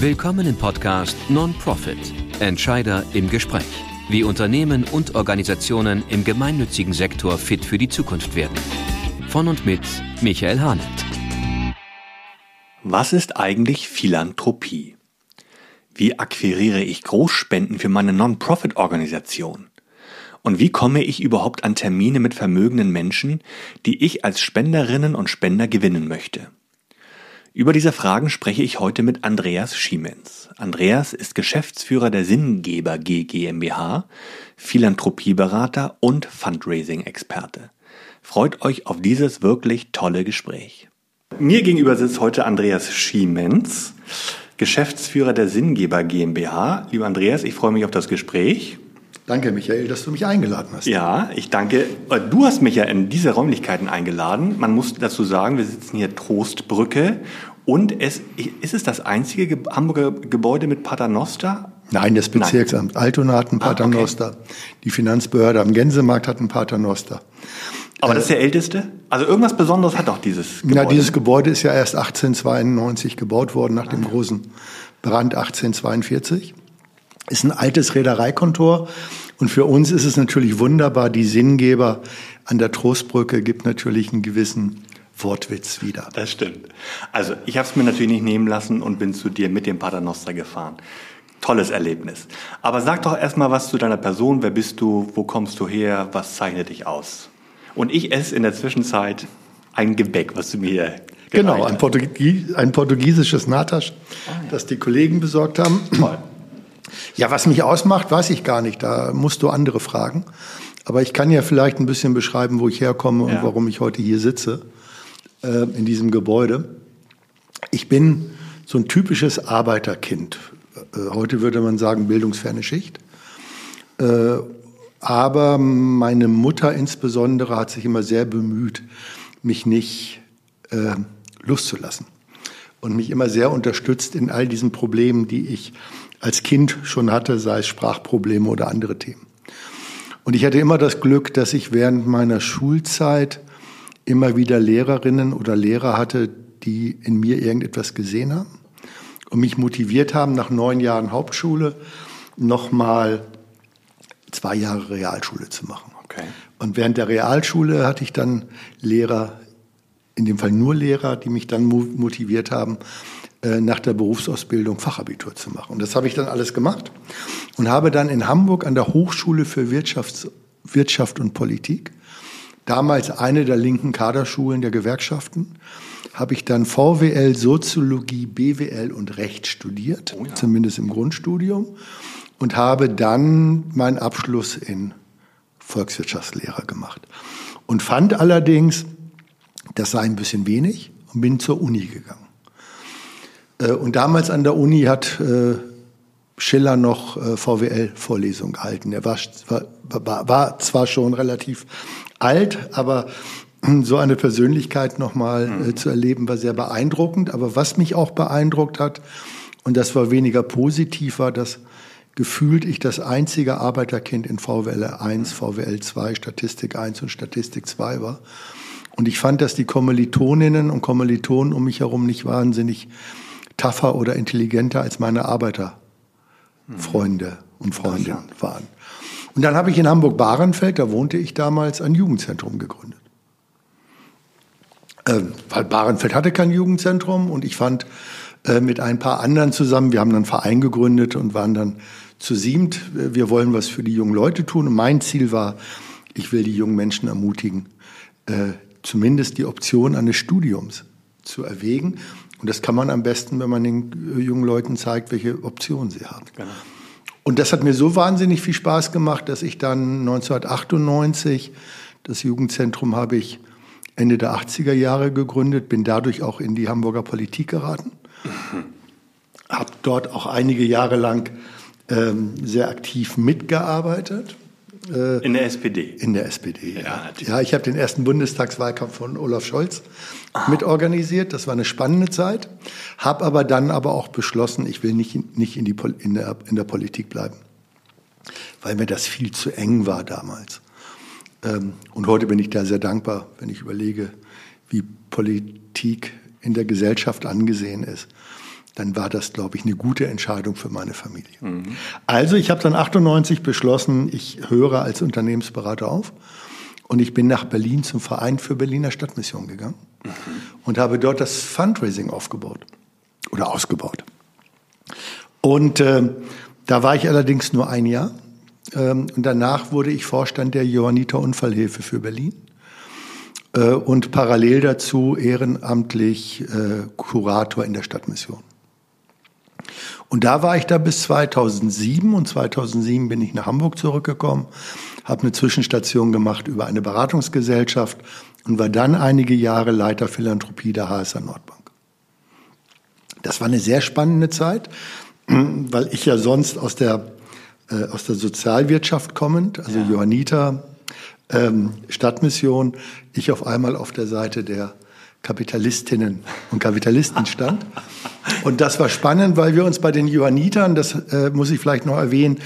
Willkommen im Podcast Non-Profit Entscheider im Gespräch. Wie Unternehmen und Organisationen im gemeinnützigen Sektor fit für die Zukunft werden. Von und mit Michael Hahnert. Was ist eigentlich Philanthropie? Wie akquiriere ich Großspenden für meine Non-Profit-Organisation? Und wie komme ich überhaupt an Termine mit vermögenden Menschen, die ich als Spenderinnen und Spender gewinnen möchte? Über diese Fragen spreche ich heute mit Andreas Schiemens. Andreas ist Geschäftsführer der Sinngeber G GmbH, Philanthropieberater und Fundraising-Experte. Freut euch auf dieses wirklich tolle Gespräch. Mir gegenüber sitzt heute Andreas Schiemens, Geschäftsführer der Sinngeber GmbH. Lieber Andreas, ich freue mich auf das Gespräch. Danke, Michael, dass du mich eingeladen hast. Ja, ich danke. Du hast mich ja in diese Räumlichkeiten eingeladen. Man muss dazu sagen, wir sitzen hier Trostbrücke und es, ist es das einzige Hamburger Gebäude mit Paternoster? Nein, das Bezirksamt Nein. Altona hat ein Paternoster. Ah, okay. Die Finanzbehörde am Gänsemarkt hat ein Paternoster. Aber das ist der älteste? Also irgendwas Besonderes hat auch dieses Gebäude? Ja, dieses Gebäude ist ja erst 1892 gebaut worden, nach dem ah, großen Brand 1842 ist ein altes Reedereikontor. Und für uns ist es natürlich wunderbar, die Sinngeber an der Trostbrücke gibt natürlich einen gewissen Wortwitz wieder. Das stimmt. Also ich habe es mir natürlich nicht nehmen lassen und bin zu dir mit dem Paternoster gefahren. Tolles Erlebnis. Aber sag doch erstmal was zu deiner Person. Wer bist du? Wo kommst du her? Was zeichnet dich aus? Und ich esse in der Zwischenzeit ein Gebäck, was du mir Genau, ein, Portugies ein portugiesisches Natasch, ah, ja. das die Kollegen besorgt haben. Toll. Ja, was mich ausmacht, weiß ich gar nicht. Da musst du andere fragen. Aber ich kann ja vielleicht ein bisschen beschreiben, wo ich herkomme ja. und warum ich heute hier sitze, äh, in diesem Gebäude. Ich bin so ein typisches Arbeiterkind. Äh, heute würde man sagen, bildungsferne Schicht. Äh, aber meine Mutter insbesondere hat sich immer sehr bemüht, mich nicht äh, loszulassen und mich immer sehr unterstützt in all diesen Problemen, die ich als Kind schon hatte, sei es Sprachprobleme oder andere Themen. Und ich hatte immer das Glück, dass ich während meiner Schulzeit immer wieder Lehrerinnen oder Lehrer hatte, die in mir irgendetwas gesehen haben und mich motiviert haben, nach neun Jahren Hauptschule nochmal zwei Jahre Realschule zu machen. Okay. Und während der Realschule hatte ich dann Lehrer, in dem Fall nur Lehrer, die mich dann motiviert haben, äh, nach der Berufsausbildung Fachabitur zu machen. Und das habe ich dann alles gemacht und habe dann in Hamburg an der Hochschule für Wirtschafts Wirtschaft und Politik, damals eine der linken Kaderschulen der Gewerkschaften, habe ich dann VWL, Soziologie, BWL und Recht studiert, oh ja. zumindest im Grundstudium, und habe dann meinen Abschluss in Volkswirtschaftslehre gemacht. Und fand allerdings, das sei ein bisschen wenig und bin zur Uni gegangen. Äh, und damals an der Uni hat äh, Schiller noch äh, VWL-Vorlesungen gehalten. Er war, war, war zwar schon relativ alt, aber so eine Persönlichkeit nochmal mhm. zu erleben, war sehr beeindruckend. Aber was mich auch beeindruckt hat, und das war weniger positiv, war, dass gefühlt ich das einzige Arbeiterkind in VWL 1, VWL 2, Statistik 1 und Statistik 2 war. Und ich fand, dass die Kommilitoninnen und Kommilitonen um mich herum nicht wahnsinnig tougher oder intelligenter als meine Arbeiterfreunde und Freundinnen waren. Und dann habe ich in Hamburg-Bahrenfeld, da wohnte ich damals, ein Jugendzentrum gegründet. Ähm, weil Bahrenfeld hatte kein Jugendzentrum und ich fand äh, mit ein paar anderen zusammen, wir haben dann einen Verein gegründet und waren dann zu siebt, wir wollen was für die jungen Leute tun. Und mein Ziel war, ich will die jungen Menschen ermutigen, äh, zumindest die Option eines Studiums zu erwägen. Und das kann man am besten, wenn man den jungen Leuten zeigt, welche Optionen sie haben. Genau. Und das hat mir so wahnsinnig viel Spaß gemacht, dass ich dann 1998, das Jugendzentrum habe ich Ende der 80er Jahre gegründet, bin dadurch auch in die Hamburger Politik geraten. Habe dort auch einige Jahre lang ähm, sehr aktiv mitgearbeitet äh, in der SPD? In der SPD, ja. Ja, ja ich habe den ersten Bundestagswahlkampf von Olaf Scholz ah. mitorganisiert. Das war eine spannende Zeit. Habe aber dann aber auch beschlossen, ich will nicht, nicht in, die, in, der, in der Politik bleiben. Weil mir das viel zu eng war damals. Ähm, und heute bin ich da sehr dankbar, wenn ich überlege, wie Politik in der Gesellschaft angesehen ist. Dann war das, glaube ich, eine gute Entscheidung für meine Familie. Mhm. Also ich habe dann 98 beschlossen, ich höre als Unternehmensberater auf und ich bin nach Berlin zum Verein für Berliner Stadtmission gegangen mhm. und habe dort das Fundraising aufgebaut oder ausgebaut. Und äh, da war ich allerdings nur ein Jahr. Ähm, und danach wurde ich Vorstand der Johanniter Unfallhilfe für Berlin äh, und parallel dazu ehrenamtlich äh, Kurator in der Stadtmission. Und da war ich da bis 2007 und 2007 bin ich nach Hamburg zurückgekommen, habe eine Zwischenstation gemacht über eine Beratungsgesellschaft und war dann einige Jahre Leiter Philanthropie der HSA Nordbank. Das war eine sehr spannende Zeit, weil ich ja sonst aus der, äh, aus der Sozialwirtschaft kommend, also ja. Johanniter, ähm, Stadtmission, ich auf einmal auf der Seite der Kapitalistinnen und Kapitalisten stand. Und das war spannend, weil wir uns bei den Johannitern, das äh, muss ich vielleicht noch erwähnen,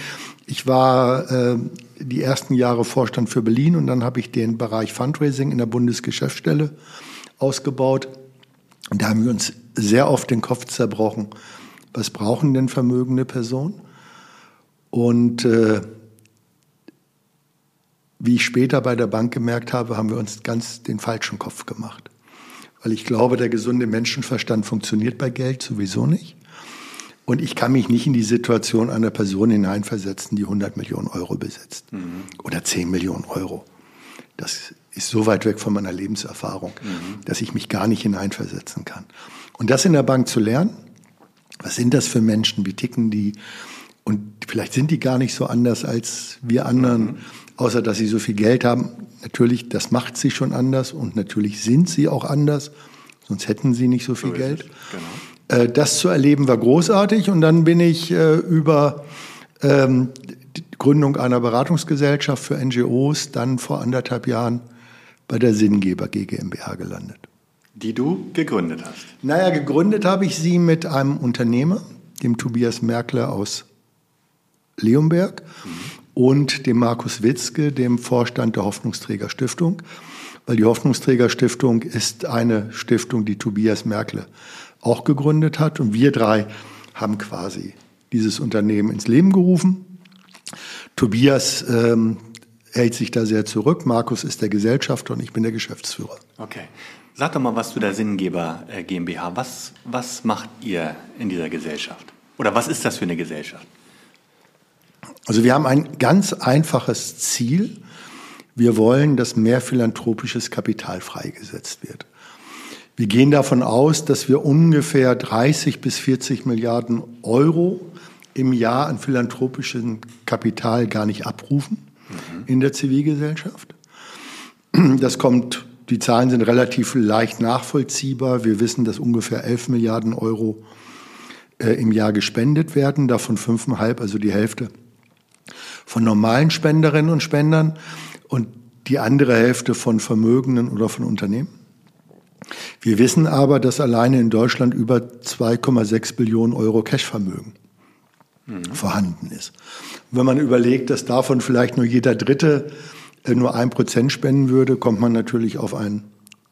ich war äh, die ersten Jahre Vorstand für Berlin und dann habe ich den Bereich Fundraising in der Bundesgeschäftsstelle ausgebaut. Und da haben wir uns sehr oft den Kopf zerbrochen. Was brauchen denn vermögende Personen? Und äh, wie ich später bei der Bank gemerkt habe, haben wir uns ganz den falschen Kopf gemacht weil ich glaube, der gesunde Menschenverstand funktioniert bei Geld sowieso nicht. Und ich kann mich nicht in die Situation einer Person hineinversetzen, die 100 Millionen Euro besitzt mhm. oder 10 Millionen Euro. Das ist so weit weg von meiner Lebenserfahrung, mhm. dass ich mich gar nicht hineinversetzen kann. Und das in der Bank zu lernen, was sind das für Menschen, wie ticken die? Und vielleicht sind die gar nicht so anders als wir anderen, mhm. Außer dass sie so viel Geld haben. Natürlich, das macht sie schon anders und natürlich sind sie auch anders, sonst hätten sie nicht so viel so Geld. Genau. Äh, das zu erleben war großartig und dann bin ich äh, über ähm, die Gründung einer Beratungsgesellschaft für NGOs dann vor anderthalb Jahren bei der Sinngeber GmbH gelandet. Die du gegründet hast? Naja, gegründet habe ich sie mit einem Unternehmer, dem Tobias Merkler aus Leonberg. Mhm und dem Markus Witzke, dem Vorstand der Hoffnungsträger Stiftung. Weil die Hoffnungsträger Stiftung ist eine Stiftung, die Tobias Merkle auch gegründet hat. Und wir drei haben quasi dieses Unternehmen ins Leben gerufen. Tobias ähm, hält sich da sehr zurück. Markus ist der Gesellschafter und ich bin der Geschäftsführer. Okay. Sag doch mal was zu der Sinngeber äh, GmbH. Was, was macht ihr in dieser Gesellschaft? Oder was ist das für eine Gesellschaft? Also wir haben ein ganz einfaches Ziel. Wir wollen, dass mehr philanthropisches Kapital freigesetzt wird. Wir gehen davon aus, dass wir ungefähr 30 bis 40 Milliarden Euro im Jahr an philanthropischem Kapital gar nicht abrufen mhm. in der Zivilgesellschaft. Das kommt, die Zahlen sind relativ leicht nachvollziehbar. Wir wissen, dass ungefähr 11 Milliarden Euro äh, im Jahr gespendet werden, davon 5,5, also die Hälfte von normalen Spenderinnen und Spendern und die andere Hälfte von Vermögenden oder von Unternehmen. Wir wissen aber, dass alleine in Deutschland über 2,6 Billionen Euro Cashvermögen mhm. vorhanden ist. Und wenn man überlegt, dass davon vielleicht nur jeder Dritte äh, nur ein Prozent spenden würde, kommt man natürlich auf ein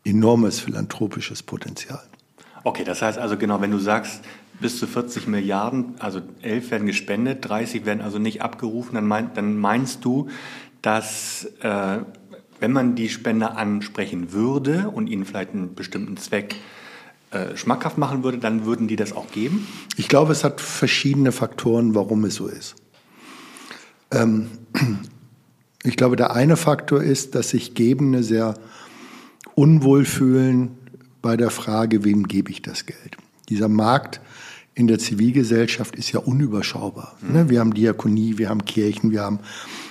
enormes philanthropisches Potenzial. Okay, das heißt also genau, wenn du sagst, bis zu 40 Milliarden, also 11 werden gespendet, 30 werden also nicht abgerufen, dann, mein, dann meinst du, dass äh, wenn man die Spender ansprechen würde und ihnen vielleicht einen bestimmten Zweck äh, schmackhaft machen würde, dann würden die das auch geben? Ich glaube, es hat verschiedene Faktoren, warum es so ist. Ähm, ich glaube, der eine Faktor ist, dass sich Gebende sehr unwohl fühlen bei der Frage, wem gebe ich das Geld. Dieser Markt in der Zivilgesellschaft ist ja unüberschaubar. Mhm. Wir haben Diakonie, wir haben Kirchen, wir haben,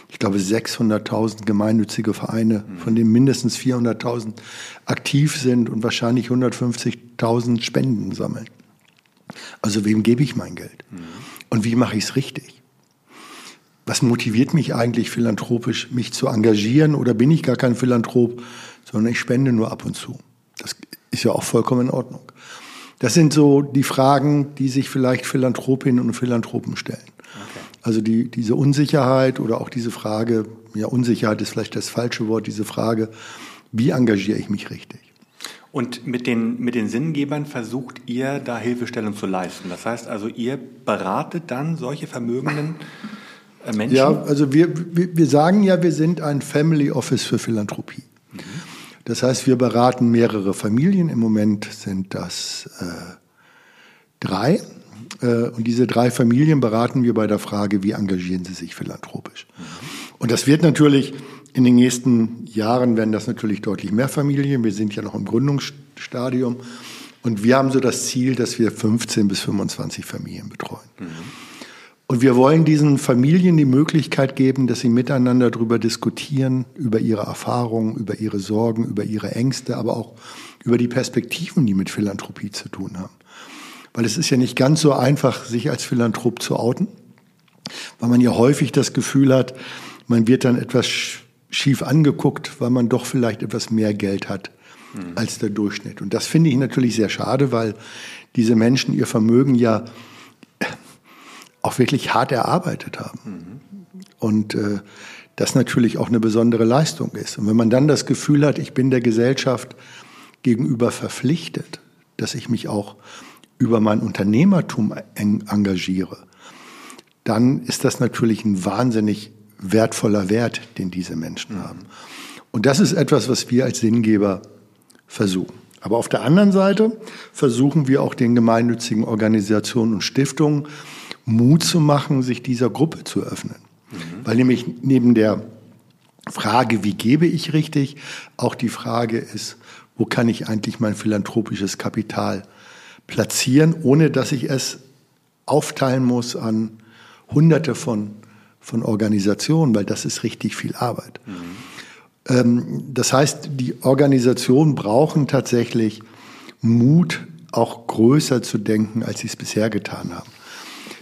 ich glaube, 600.000 gemeinnützige Vereine, mhm. von denen mindestens 400.000 aktiv sind und wahrscheinlich 150.000 Spenden sammeln. Also wem gebe ich mein Geld? Mhm. Und wie mache ich es richtig? Was motiviert mich eigentlich philanthropisch, mich zu engagieren? Oder bin ich gar kein Philanthrop, sondern ich spende nur ab und zu? Das ist ja auch vollkommen in Ordnung. Das sind so die Fragen, die sich vielleicht Philanthropinnen und Philanthropen stellen. Okay. Also die, diese Unsicherheit oder auch diese Frage, ja, Unsicherheit ist vielleicht das falsche Wort, diese Frage, wie engagiere ich mich richtig? Und mit den, mit den Sinngebern versucht ihr da Hilfestellung zu leisten. Das heißt also, ihr beratet dann solche vermögenden äh, Menschen? Ja, also wir, wir, wir sagen ja, wir sind ein Family Office für Philanthropie. Das heißt, wir beraten mehrere Familien. Im Moment sind das äh, drei. Äh, und diese drei Familien beraten wir bei der Frage, wie engagieren sie sich philanthropisch. Und das wird natürlich in den nächsten Jahren werden das natürlich deutlich mehr Familien. Wir sind ja noch im Gründungsstadium. Und wir haben so das Ziel, dass wir 15 bis 25 Familien betreuen. Mhm. Und wir wollen diesen Familien die Möglichkeit geben, dass sie miteinander darüber diskutieren, über ihre Erfahrungen, über ihre Sorgen, über ihre Ängste, aber auch über die Perspektiven, die mit Philanthropie zu tun haben. Weil es ist ja nicht ganz so einfach, sich als Philanthrop zu outen, weil man ja häufig das Gefühl hat, man wird dann etwas schief angeguckt, weil man doch vielleicht etwas mehr Geld hat mhm. als der Durchschnitt. Und das finde ich natürlich sehr schade, weil diese Menschen ihr Vermögen ja auch wirklich hart erarbeitet haben. Mhm. Und äh, das natürlich auch eine besondere Leistung ist. Und wenn man dann das Gefühl hat, ich bin der Gesellschaft gegenüber verpflichtet, dass ich mich auch über mein Unternehmertum engagiere, dann ist das natürlich ein wahnsinnig wertvoller Wert, den diese Menschen mhm. haben. Und das ist etwas, was wir als Sinngeber versuchen. Aber auf der anderen Seite versuchen wir auch den gemeinnützigen Organisationen und Stiftungen Mut zu machen, sich dieser Gruppe zu öffnen. Mhm. Weil nämlich neben der Frage, wie gebe ich richtig, auch die Frage ist, wo kann ich eigentlich mein philanthropisches Kapital platzieren, ohne dass ich es aufteilen muss an Hunderte von von Organisationen, weil das ist richtig viel Arbeit. Mhm. Ähm, das heißt, die Organisationen brauchen tatsächlich Mut, auch größer zu denken, als sie es bisher getan haben.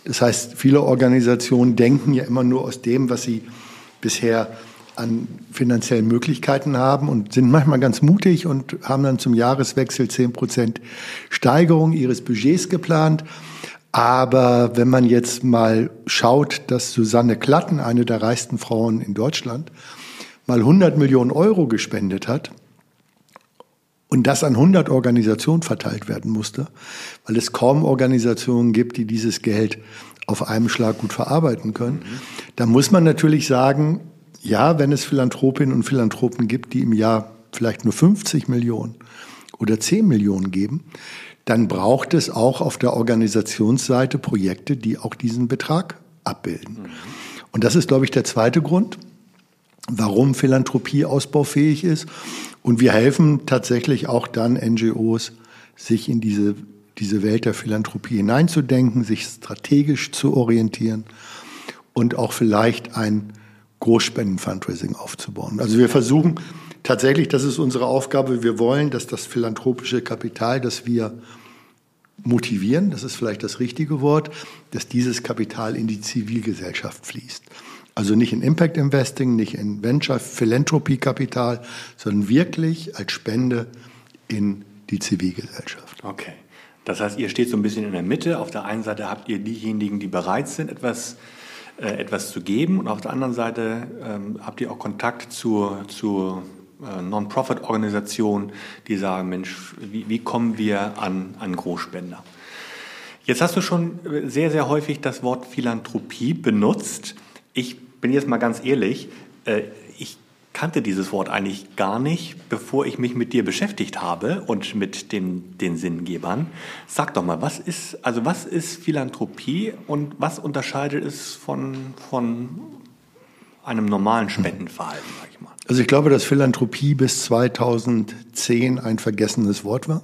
Das heißt, viele Organisationen denken ja immer nur aus dem, was sie bisher an finanziellen Möglichkeiten haben und sind manchmal ganz mutig und haben dann zum Jahreswechsel 10 Prozent Steigerung ihres Budgets geplant. Aber wenn man jetzt mal schaut, dass Susanne Klatten, eine der reichsten Frauen in Deutschland, mal 100 Millionen Euro gespendet hat und das an 100 Organisationen verteilt werden musste, weil es kaum Organisationen gibt, die dieses Geld auf einem Schlag gut verarbeiten können, dann muss man natürlich sagen, ja, wenn es Philanthropinnen und Philanthropen gibt, die im Jahr vielleicht nur 50 Millionen oder 10 Millionen geben, dann braucht es auch auf der Organisationsseite Projekte, die auch diesen Betrag abbilden. Mhm. Und das ist, glaube ich, der zweite Grund, warum Philanthropie ausbaufähig ist. Und wir helfen tatsächlich auch dann NGOs, sich in diese, diese Welt der Philanthropie hineinzudenken, sich strategisch zu orientieren und auch vielleicht ein Großspenden-Fundraising aufzubauen. Also wir versuchen tatsächlich, das ist unsere Aufgabe, wir wollen, dass das philanthropische Kapital, das wir motivieren, das ist vielleicht das richtige Wort, dass dieses Kapital in die Zivilgesellschaft fließt. Also nicht in Impact Investing, nicht in Venture Philanthropy Kapital, sondern wirklich als Spende in die Zivilgesellschaft. Okay. Das heißt, ihr steht so ein bisschen in der Mitte. Auf der einen Seite habt ihr diejenigen, die bereit sind, etwas äh, etwas zu geben. Und auf der anderen Seite ähm, habt ihr auch Kontakt zur, zur äh, Non-Profit-Organisationen, die sagen, Mensch, wie, wie kommen wir an, an Großspender? Jetzt hast du schon sehr, sehr häufig das Wort Philanthropie benutzt. Ich bin jetzt mal ganz ehrlich, äh, ich kannte dieses Wort eigentlich gar nicht, bevor ich mich mit dir beschäftigt habe und mit den, den Sinngebern. Sag doch mal, was ist, also was ist Philanthropie und was unterscheidet es von, von einem normalen Spendenverhalten, sag ich mal? Also ich glaube, dass Philanthropie bis 2010 ein vergessenes Wort war.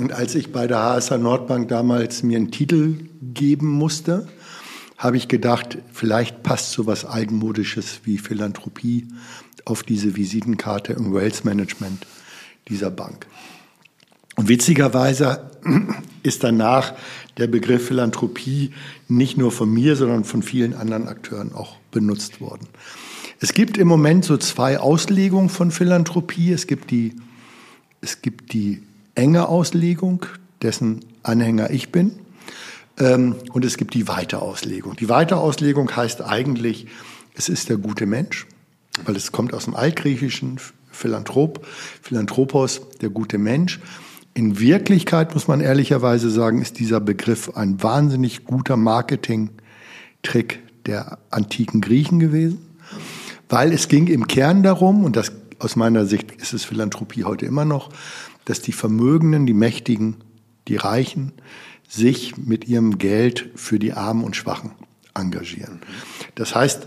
Und als ich bei der HSH Nordbank damals mir einen Titel geben musste, habe ich gedacht, vielleicht passt so was Altmodisches wie Philanthropie auf diese Visitenkarte im Wealth Management dieser Bank. Und witzigerweise ist danach der Begriff Philanthropie nicht nur von mir, sondern von vielen anderen Akteuren auch benutzt worden. Es gibt im Moment so zwei Auslegungen von Philanthropie. Es gibt die, es gibt die enge Auslegung, dessen Anhänger ich bin. Ähm, und es gibt die Weiterauslegung. Die Weiterauslegung heißt eigentlich, es ist der gute Mensch, weil es kommt aus dem Altgriechischen. Philanthrop, Philanthropos, der gute Mensch. In Wirklichkeit muss man ehrlicherweise sagen, ist dieser Begriff ein wahnsinnig guter Marketing-Trick der antiken Griechen gewesen, weil es ging im Kern darum, und das aus meiner Sicht ist es Philanthropie heute immer noch, dass die Vermögenden, die Mächtigen, die Reichen sich mit ihrem Geld für die Armen und Schwachen engagieren. Das heißt,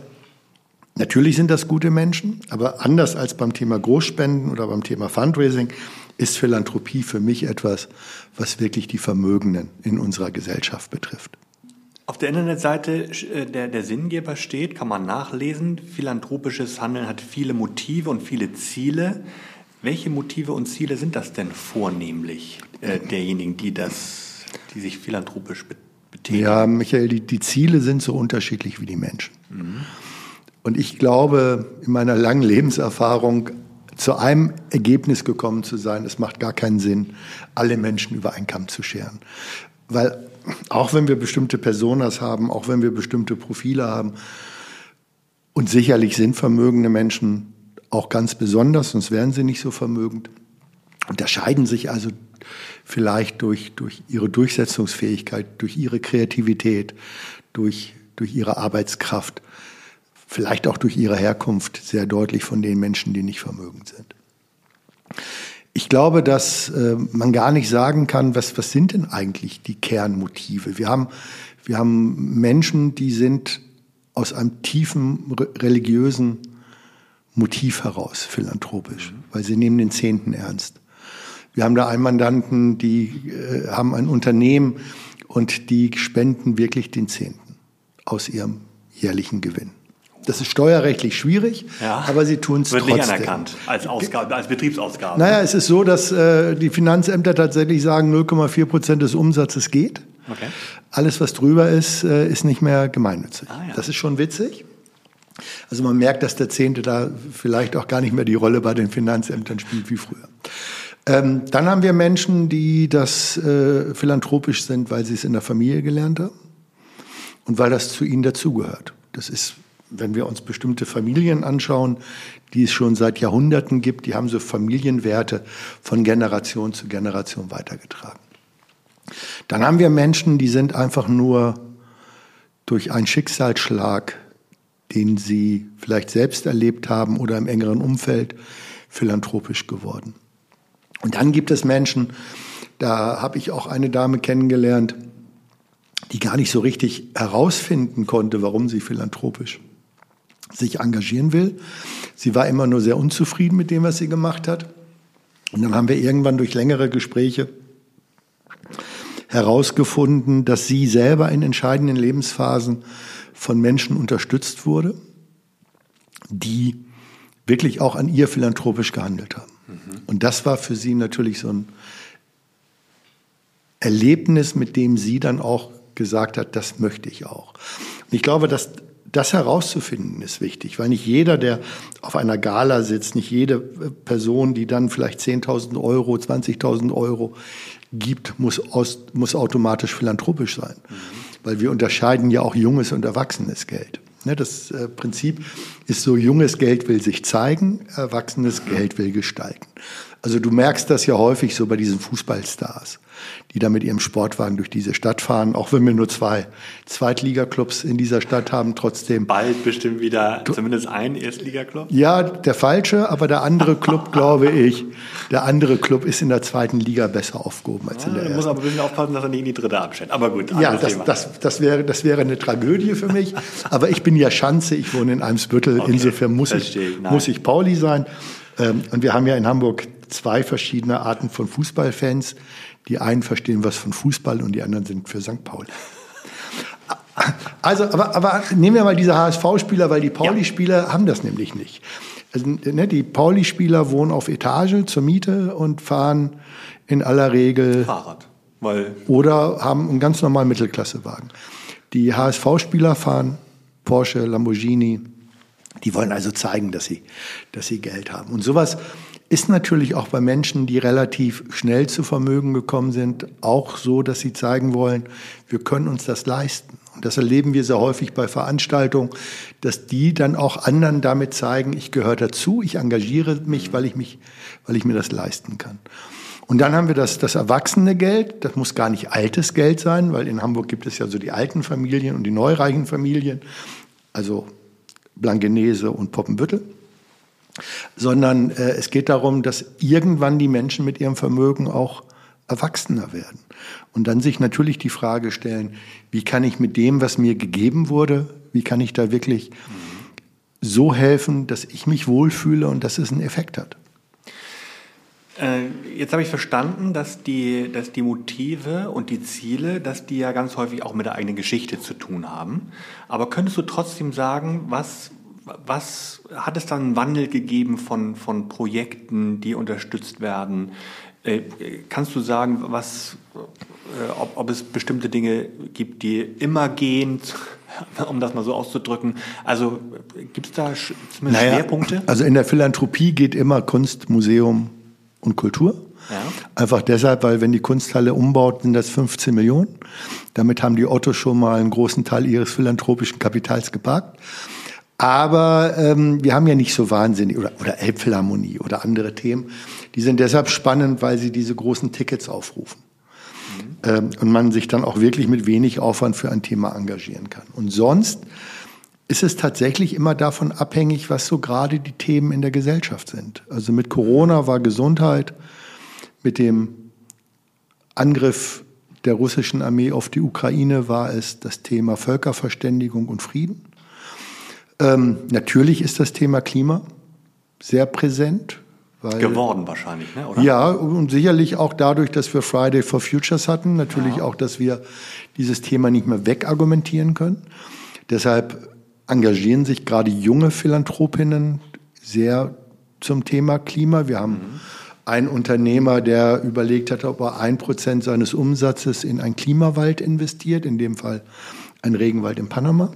natürlich sind das gute Menschen, aber anders als beim Thema Großspenden oder beim Thema Fundraising ist Philanthropie für mich etwas, was wirklich die Vermögenden in unserer Gesellschaft betrifft. Auf der Internetseite äh, der, der Sinngeber steht, kann man nachlesen, philanthropisches Handeln hat viele Motive und viele Ziele. Welche Motive und Ziele sind das denn vornehmlich äh, derjenigen, die das, die sich philanthropisch betätigen? Ja, Michael, die, die Ziele sind so unterschiedlich wie die Menschen. Mhm. Und ich glaube, in meiner langen Lebenserfahrung zu einem Ergebnis gekommen zu sein, es macht gar keinen Sinn, alle Menschen über einen Kamm zu scheren. Weil auch wenn wir bestimmte Personas haben, auch wenn wir bestimmte Profile haben, und sicherlich sind vermögende Menschen auch ganz besonders, sonst wären sie nicht so vermögend, unterscheiden sich also vielleicht durch, durch ihre Durchsetzungsfähigkeit, durch ihre Kreativität, durch, durch ihre Arbeitskraft, vielleicht auch durch ihre Herkunft sehr deutlich von den Menschen, die nicht vermögend sind. Ich glaube, dass äh, man gar nicht sagen kann, was, was sind denn eigentlich die Kernmotive? Wir haben, wir haben Menschen, die sind aus einem tiefen religiösen Motiv heraus philanthropisch, mhm. weil sie nehmen den Zehnten ernst. Wir haben da einen Mandanten, die äh, haben ein Unternehmen und die spenden wirklich den Zehnten aus ihrem jährlichen Gewinn. Das ist steuerrechtlich schwierig, ja. aber sie tun es trotzdem. Wird nicht anerkannt als, Ausgabe, als Betriebsausgabe. Naja, es ist so, dass äh, die Finanzämter tatsächlich sagen, 0,4 Prozent des Umsatzes geht. Okay. Alles, was drüber ist, äh, ist nicht mehr gemeinnützig. Ah, ja. Das ist schon witzig. Also man merkt, dass der Zehnte da vielleicht auch gar nicht mehr die Rolle bei den Finanzämtern spielt wie früher. Ähm, dann haben wir Menschen, die das äh, philanthropisch sind, weil sie es in der Familie gelernt haben und weil das zu ihnen dazugehört. Das ist wenn wir uns bestimmte Familien anschauen, die es schon seit Jahrhunderten gibt, die haben so Familienwerte von Generation zu Generation weitergetragen. Dann haben wir Menschen, die sind einfach nur durch einen Schicksalsschlag, den sie vielleicht selbst erlebt haben oder im engeren Umfeld, philanthropisch geworden. Und dann gibt es Menschen, da habe ich auch eine Dame kennengelernt, die gar nicht so richtig herausfinden konnte, warum sie philanthropisch sich engagieren will. Sie war immer nur sehr unzufrieden mit dem, was sie gemacht hat. Und dann haben wir irgendwann durch längere Gespräche herausgefunden, dass sie selber in entscheidenden Lebensphasen von Menschen unterstützt wurde, die wirklich auch an ihr philanthropisch gehandelt haben. Und das war für sie natürlich so ein Erlebnis, mit dem sie dann auch gesagt hat, das möchte ich auch. Und ich glaube, dass das herauszufinden ist wichtig, weil nicht jeder, der auf einer Gala sitzt, nicht jede Person, die dann vielleicht 10.000 Euro, 20.000 Euro gibt, muss, aus, muss automatisch philanthropisch sein. Mhm. Weil wir unterscheiden ja auch junges und erwachsenes Geld. Ne, das äh, Prinzip ist so, junges Geld will sich zeigen, erwachsenes Geld will gestalten. Also du merkst das ja häufig so bei diesen Fußballstars die da mit ihrem Sportwagen durch diese Stadt fahren. Auch wenn wir nur zwei Zweitligaklubs in dieser Stadt haben, trotzdem. Bald bestimmt wieder zumindest ein Erstligaklub? Ja, der falsche, aber der andere Club, glaube ich, der andere Club ist in der zweiten Liga besser aufgehoben als in der ersten. muss aber ein bisschen aufpassen, dass er nicht in die dritte abstellt. Aber gut, Ja, das, das, das, wäre, das wäre eine Tragödie für mich. aber ich bin ja Schanze, ich wohne in Eimsbüttel, okay, insofern muss ich, muss ich Pauli sein. Ähm, und wir haben ja in Hamburg zwei verschiedene Arten von Fußballfans. Die einen verstehen was von Fußball und die anderen sind für St. Pauli. Also, aber, aber nehmen wir mal diese HSV-Spieler, weil die Pauli-Spieler ja. haben das nämlich nicht. Also, ne, die Pauli-Spieler wohnen auf Etage zur Miete und fahren in aller Regel Fahrrad. Weil oder haben einen ganz normalen Mittelklassewagen. Die HSV-Spieler fahren Porsche, Lamborghini. Die wollen also zeigen, dass sie, dass sie Geld haben. Und sowas ist natürlich auch bei Menschen, die relativ schnell zu Vermögen gekommen sind, auch so, dass sie zeigen wollen, wir können uns das leisten. Und das erleben wir sehr häufig bei Veranstaltungen, dass die dann auch anderen damit zeigen, ich gehöre dazu, ich engagiere mich, weil ich mich, weil ich mir das leisten kann. Und dann haben wir das, das erwachsene Geld. Das muss gar nicht altes Geld sein, weil in Hamburg gibt es ja so die alten Familien und die neureichen Familien. Also Blankenese und Poppenbüttel. Sondern äh, es geht darum, dass irgendwann die Menschen mit ihrem Vermögen auch erwachsener werden. Und dann sich natürlich die Frage stellen, wie kann ich mit dem, was mir gegeben wurde, wie kann ich da wirklich so helfen, dass ich mich wohlfühle und dass es einen Effekt hat. Äh, jetzt habe ich verstanden, dass die, dass die Motive und die Ziele, dass die ja ganz häufig auch mit der eigenen Geschichte zu tun haben. Aber könntest du trotzdem sagen, was, was hat es dann einen Wandel gegeben von, von Projekten, die unterstützt werden? Äh, kannst du sagen, was, äh, ob, ob es bestimmte Dinge gibt, die immer gehen, um das mal so auszudrücken? Also gibt es da zumindest naja, Schwerpunkte? Also in der Philanthropie geht immer Kunst, Museum, und Kultur. Ja. Einfach deshalb, weil wenn die Kunsthalle umbaut, sind das 15 Millionen. Damit haben die Otto schon mal einen großen Teil ihres philanthropischen Kapitals geparkt. Aber ähm, wir haben ja nicht so wahnsinnig, oder, oder Elbphilharmonie oder andere Themen. Die sind deshalb spannend, weil sie diese großen Tickets aufrufen. Mhm. Ähm, und man sich dann auch wirklich mit wenig Aufwand für ein Thema engagieren kann. Und sonst ist es tatsächlich immer davon abhängig, was so gerade die Themen in der Gesellschaft sind. Also mit Corona war Gesundheit, mit dem Angriff der russischen Armee auf die Ukraine war es das Thema Völkerverständigung und Frieden. Ähm, natürlich ist das Thema Klima sehr präsent. Weil, Geworden wahrscheinlich, ne? oder? Ja, und sicherlich auch dadurch, dass wir Friday for Futures hatten, natürlich ja. auch, dass wir dieses Thema nicht mehr wegargumentieren können. Deshalb engagieren sich gerade junge Philanthropinnen sehr zum Thema Klima. Wir haben mhm. einen Unternehmer, der überlegt hat, ob er ein Prozent seines Umsatzes in einen Klimawald investiert, in dem Fall ein Regenwald in Panama,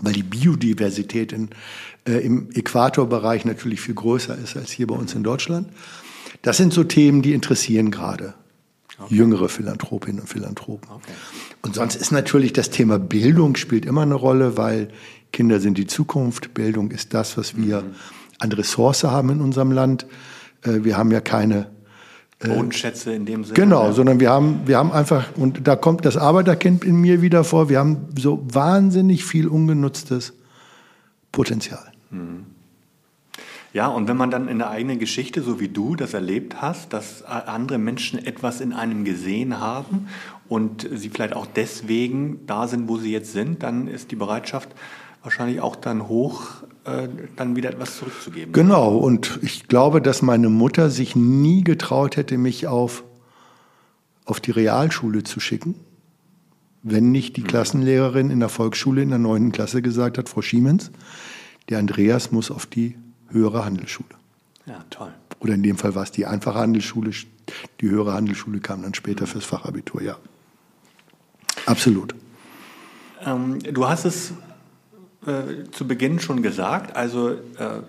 weil die Biodiversität in, äh, im Äquatorbereich natürlich viel größer ist als hier bei uns in Deutschland. Das sind so Themen, die interessieren gerade okay. jüngere Philanthropinnen und Philanthropen. Okay. Und sonst ist natürlich das Thema Bildung spielt immer eine Rolle, weil Kinder sind die Zukunft, Bildung ist das, was wir mhm. an Ressource haben in unserem Land. Äh, wir haben ja keine Bodenschätze in dem Sinne. Genau, sondern wir haben, wir haben einfach, und da kommt das Arbeiterkind in mir wieder vor, wir haben so wahnsinnig viel ungenutztes Potenzial. Mhm. Ja, und wenn man dann in der eigenen Geschichte, so wie du das erlebt hast, dass andere Menschen etwas in einem gesehen haben und sie vielleicht auch deswegen da sind, wo sie jetzt sind, dann ist die Bereitschaft, wahrscheinlich auch dann hoch, äh, dann wieder etwas zurückzugeben. Genau, und ich glaube, dass meine Mutter sich nie getraut hätte, mich auf, auf die Realschule zu schicken, wenn nicht die mhm. Klassenlehrerin in der Volksschule in der neunten Klasse gesagt hat, Frau Schiemens, der Andreas muss auf die höhere Handelsschule. Ja, toll. Oder in dem Fall war es die einfache Handelsschule, die höhere Handelsschule kam dann später mhm. fürs Fachabitur, ja. Absolut. Ähm, du hast es äh, zu Beginn schon gesagt. Also äh,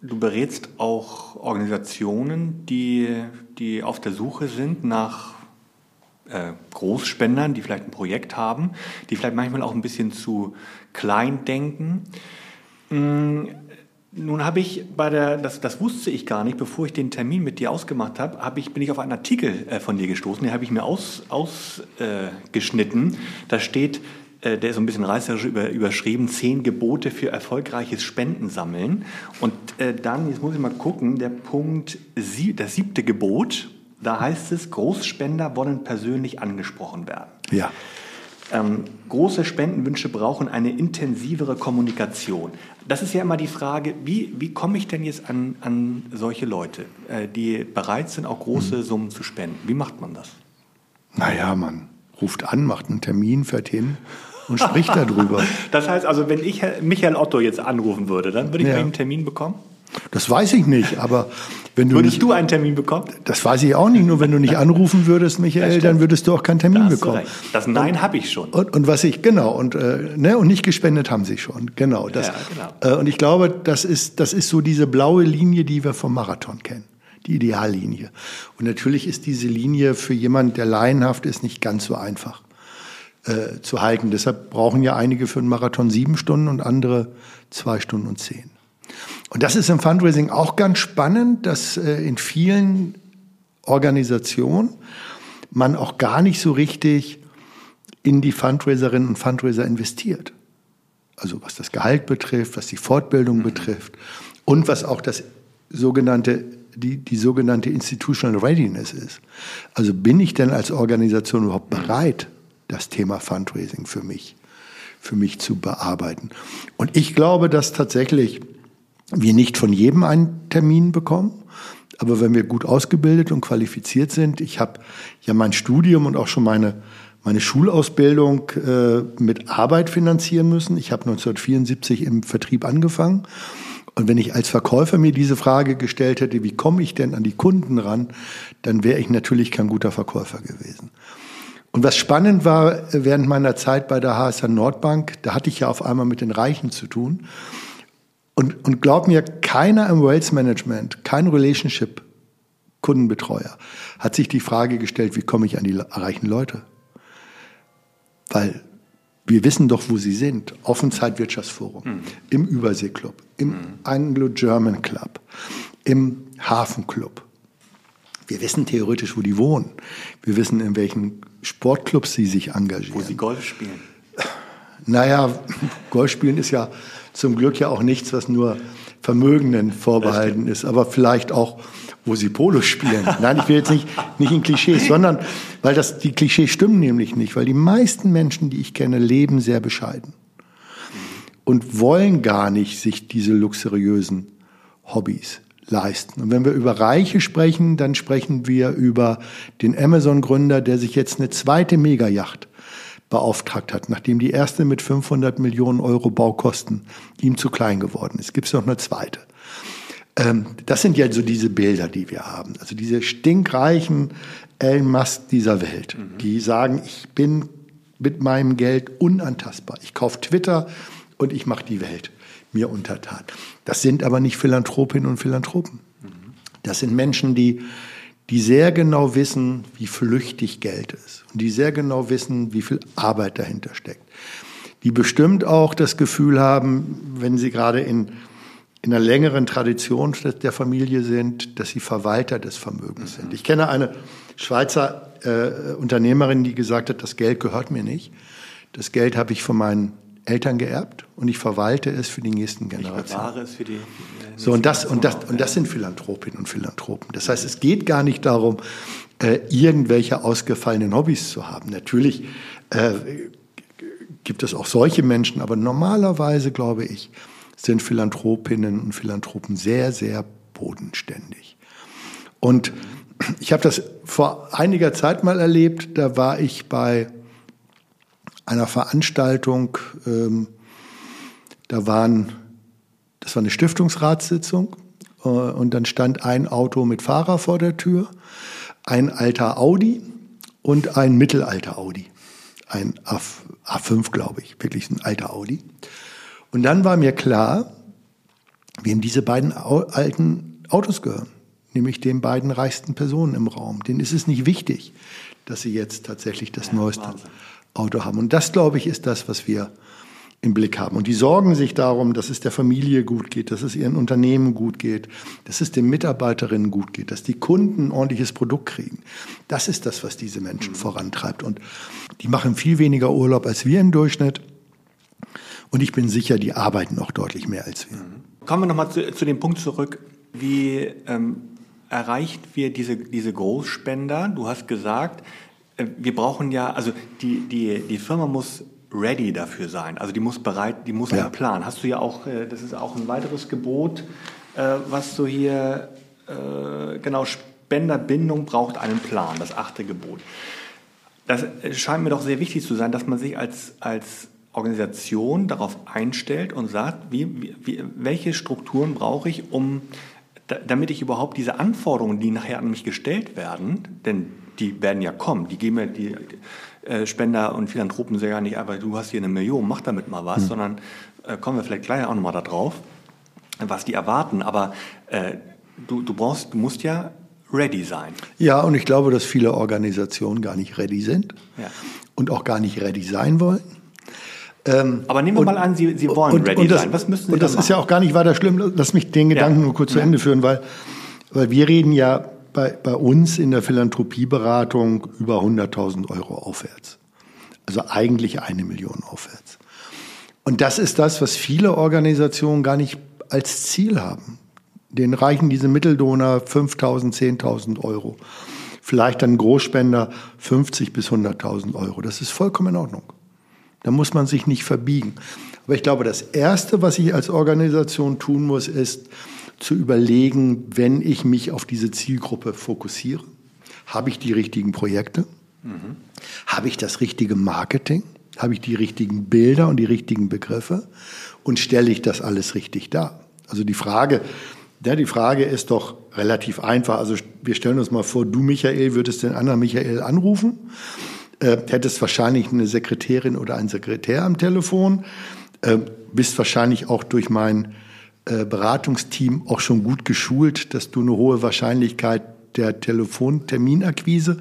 du berätst auch Organisationen, die, die auf der Suche sind nach äh, Großspendern, die vielleicht ein Projekt haben, die vielleicht manchmal auch ein bisschen zu klein denken. Mm, nun habe ich bei der, das, das wusste ich gar nicht, bevor ich den Termin mit dir ausgemacht habe, habe ich, bin ich auf einen Artikel äh, von dir gestoßen, den habe ich mir ausgeschnitten. Aus, äh, da steht, der ist so ein bisschen reißerisch über, überschrieben, zehn Gebote für erfolgreiches Spendensammeln. Und äh, dann, jetzt muss ich mal gucken, der Punkt, sie, das siebte Gebot, da heißt es, Großspender wollen persönlich angesprochen werden. Ja. Ähm, große Spendenwünsche brauchen eine intensivere Kommunikation. Das ist ja immer die Frage, wie, wie komme ich denn jetzt an, an solche Leute, äh, die bereit sind, auch große hm. Summen zu spenden? Wie macht man das? Naja, man ruft an, macht einen Termin, fährt hin und spricht darüber. Das heißt also, wenn ich Michael Otto jetzt anrufen würde, dann würde ich ja. einen Termin bekommen? Das weiß ich nicht, aber wenn du Würdest nicht, du einen Termin bekommen? Das weiß ich auch nicht. Nur wenn du nicht anrufen würdest, Michael, dann würdest du auch keinen Termin bekommen. Das Nein habe ich schon. Und, und, was ich genau und äh, ne und nicht gespendet haben sie schon. Genau. Das, ja, genau. Äh, und ich glaube, das ist das ist so diese blaue Linie, die wir vom Marathon kennen. Die Ideallinie. Und natürlich ist diese Linie für jemand, der laienhaft ist, nicht ganz so einfach. Äh, zu halten. Deshalb brauchen ja einige für einen Marathon sieben Stunden und andere zwei Stunden und zehn. Und das ist im Fundraising auch ganz spannend, dass äh, in vielen Organisationen man auch gar nicht so richtig in die Fundraiserinnen und Fundraiser investiert. Also was das Gehalt betrifft, was die Fortbildung mhm. betrifft und was auch das sogenannte, die, die sogenannte Institutional Readiness ist. Also bin ich denn als Organisation überhaupt bereit, das Thema Fundraising für mich, für mich zu bearbeiten? Und ich glaube, dass tatsächlich wir nicht von jedem einen Termin bekommen. Aber wenn wir gut ausgebildet und qualifiziert sind, ich habe ja mein Studium und auch schon meine meine Schulausbildung äh, mit Arbeit finanzieren müssen. Ich habe 1974 im Vertrieb angefangen. Und wenn ich als Verkäufer mir diese Frage gestellt hätte, wie komme ich denn an die Kunden ran, dann wäre ich natürlich kein guter Verkäufer gewesen. Und was spannend war während meiner Zeit bei der HSR Nordbank, da hatte ich ja auf einmal mit den Reichen zu tun. Und, und glaub mir, keiner im Wealth Management, kein Relationship Kundenbetreuer hat sich die Frage gestellt, wie komme ich an die reichen Leute? Weil wir wissen doch, wo sie sind. Offenzeitwirtschaftsforum, mhm. im Überseeclub, im mhm. Anglo-German Club, im Hafenclub. Wir wissen theoretisch, wo die wohnen. Wir wissen, in welchen Sportclubs sie sich engagieren. Wo sie Golf spielen. Naja, Golf spielen ist ja zum Glück ja auch nichts, was nur Vermögenden vorbehalten ist, aber vielleicht auch wo sie Polo spielen. Nein, ich will jetzt nicht, nicht in Klischees, sondern weil das, die Klischees stimmen nämlich nicht, weil die meisten Menschen, die ich kenne, leben sehr bescheiden und wollen gar nicht sich diese luxuriösen Hobbys leisten. Und wenn wir über Reiche sprechen, dann sprechen wir über den Amazon-Gründer, der sich jetzt eine zweite Megajacht beauftragt hat, nachdem die erste mit 500 Millionen Euro Baukosten ihm zu klein geworden ist. Gibt es noch eine zweite. Ähm, das sind ja so diese Bilder, die wir haben. Also diese stinkreichen Elon Musk dieser Welt, mhm. die sagen, ich bin mit meinem Geld unantastbar. Ich kaufe Twitter und ich mache die Welt mir untertan. Das sind aber nicht Philanthropinnen und Philanthropen. Das sind Menschen, die, die sehr genau wissen, wie flüchtig Geld ist und die sehr genau wissen, wie viel Arbeit dahinter steckt. Die bestimmt auch das Gefühl haben, wenn sie gerade in in einer längeren Tradition der Familie sind, dass sie Verwalter des Vermögens sind. Ich kenne eine Schweizer äh, Unternehmerin, die gesagt hat, das Geld gehört mir nicht. Das Geld habe ich von meinen Eltern geerbt und ich verwalte es für die nächsten Generationen. Ich bewahre es für die. So und das und das und das sind Philanthropinnen und Philanthropen. Das heißt, es geht gar nicht darum, äh, irgendwelche ausgefallenen Hobbys zu haben. Natürlich äh, gibt es auch solche Menschen, aber normalerweise glaube ich, sind Philanthropinnen und Philanthropen sehr, sehr bodenständig. Und ich habe das vor einiger Zeit mal erlebt, da war ich bei einer Veranstaltung, ähm, da waren, das war eine Stiftungsratssitzung äh, und dann stand ein Auto mit Fahrer vor der Tür, ein alter Audi und ein mittelalter Audi. Ein A, A5, glaube ich, wirklich ein alter Audi. Und dann war mir klar, wem diese beiden alten Autos gehören, nämlich den beiden reichsten Personen im Raum. Denen ist es nicht wichtig, dass sie jetzt tatsächlich das ja, neueste Wahnsinn. Auto haben. Und das, glaube ich, ist das, was wir im Blick haben. Und die sorgen sich darum, dass es der Familie gut geht, dass es ihren Unternehmen gut geht, dass es den Mitarbeiterinnen gut geht, dass die Kunden ein ordentliches Produkt kriegen. Das ist das, was diese Menschen mhm. vorantreibt. Und die machen viel weniger Urlaub als wir im Durchschnitt. Und ich bin sicher, die arbeiten auch deutlich mehr als wir. Kommen wir nochmal zu, zu dem Punkt zurück, wie ähm, erreichen wir diese, diese Großspender? Du hast gesagt, wir brauchen ja, also die, die, die Firma muss ready dafür sein. Also die muss bereit, die muss ja. einen Plan. Hast du ja auch, äh, das ist auch ein weiteres Gebot, äh, was du hier, äh, genau, Spenderbindung braucht einen Plan, das achte Gebot. Das äh, scheint mir doch sehr wichtig zu sein, dass man sich als, als Organisation darauf einstellt und sagt, wie, wie, welche Strukturen brauche ich, um, damit ich überhaupt diese Anforderungen, die nachher an mich gestellt werden, denn die werden ja kommen, die geben mir die äh, Spender und Philanthropen sehr gar nicht, aber du hast hier eine Million, mach damit mal was, mhm. sondern äh, kommen wir vielleicht gleich auch nochmal darauf, was die erwarten, aber äh, du, du brauchst, du musst ja ready sein. Ja, und ich glaube, dass viele Organisationen gar nicht ready sind. Ja. und auch gar nicht ready sein wollen. Ähm, Aber nehmen wir und, mal an, Sie, Sie wollen und, ready und das, sein. Was müssen Sie Und das machen? ist ja auch gar nicht weiter schlimm. Lass mich den Gedanken ja. nur kurz zu Ende führen, weil, weil wir reden ja bei, bei uns in der Philanthropieberatung über 100.000 Euro aufwärts. Also eigentlich eine Million aufwärts. Und das ist das, was viele Organisationen gar nicht als Ziel haben. Den reichen diese Mitteldonor 5.000, 10.000 Euro. Vielleicht dann Großspender 50 bis 100.000 Euro. Das ist vollkommen in Ordnung. Da muss man sich nicht verbiegen. Aber ich glaube, das Erste, was ich als Organisation tun muss, ist zu überlegen, wenn ich mich auf diese Zielgruppe fokussiere, habe ich die richtigen Projekte? Mhm. Habe ich das richtige Marketing? Habe ich die richtigen Bilder und die richtigen Begriffe? Und stelle ich das alles richtig dar? Also die Frage, ja, die Frage ist doch relativ einfach. Also wir stellen uns mal vor, du Michael würdest den anderen Michael anrufen, äh, hättest wahrscheinlich eine Sekretärin oder einen Sekretär am Telefon, äh, bist wahrscheinlich auch durch mein Beratungsteam auch schon gut geschult, dass du eine hohe Wahrscheinlichkeit der Telefonterminakquise mhm.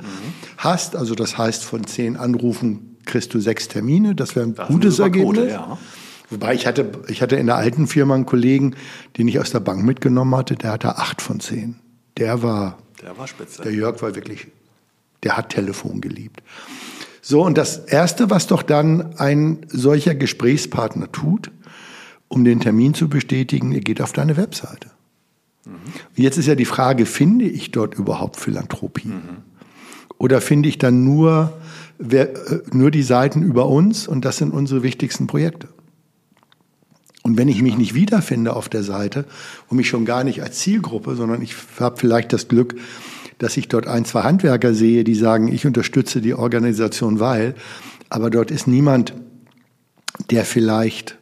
hast. Also das heißt, von zehn Anrufen kriegst du sechs Termine. Das wäre ein das gutes Ergebnis. Ja. Wobei ich hatte, ich hatte in der alten Firma einen Kollegen, den ich aus der Bank mitgenommen hatte, der hatte acht von zehn. Der war, der war spitze. Der Jörg war wirklich, der hat Telefon geliebt. So, und das Erste, was doch dann ein solcher Gesprächspartner tut, um den Termin zu bestätigen, er geht auf deine Webseite. Mhm. Jetzt ist ja die Frage, finde ich dort überhaupt Philanthropie? Mhm. Oder finde ich dann nur, wer, äh, nur die Seiten über uns und das sind unsere wichtigsten Projekte? Und wenn ich mich nicht wiederfinde auf der Seite und mich schon gar nicht als Zielgruppe, sondern ich habe vielleicht das Glück, dass ich dort ein, zwei Handwerker sehe, die sagen, ich unterstütze die Organisation, weil, aber dort ist niemand, der vielleicht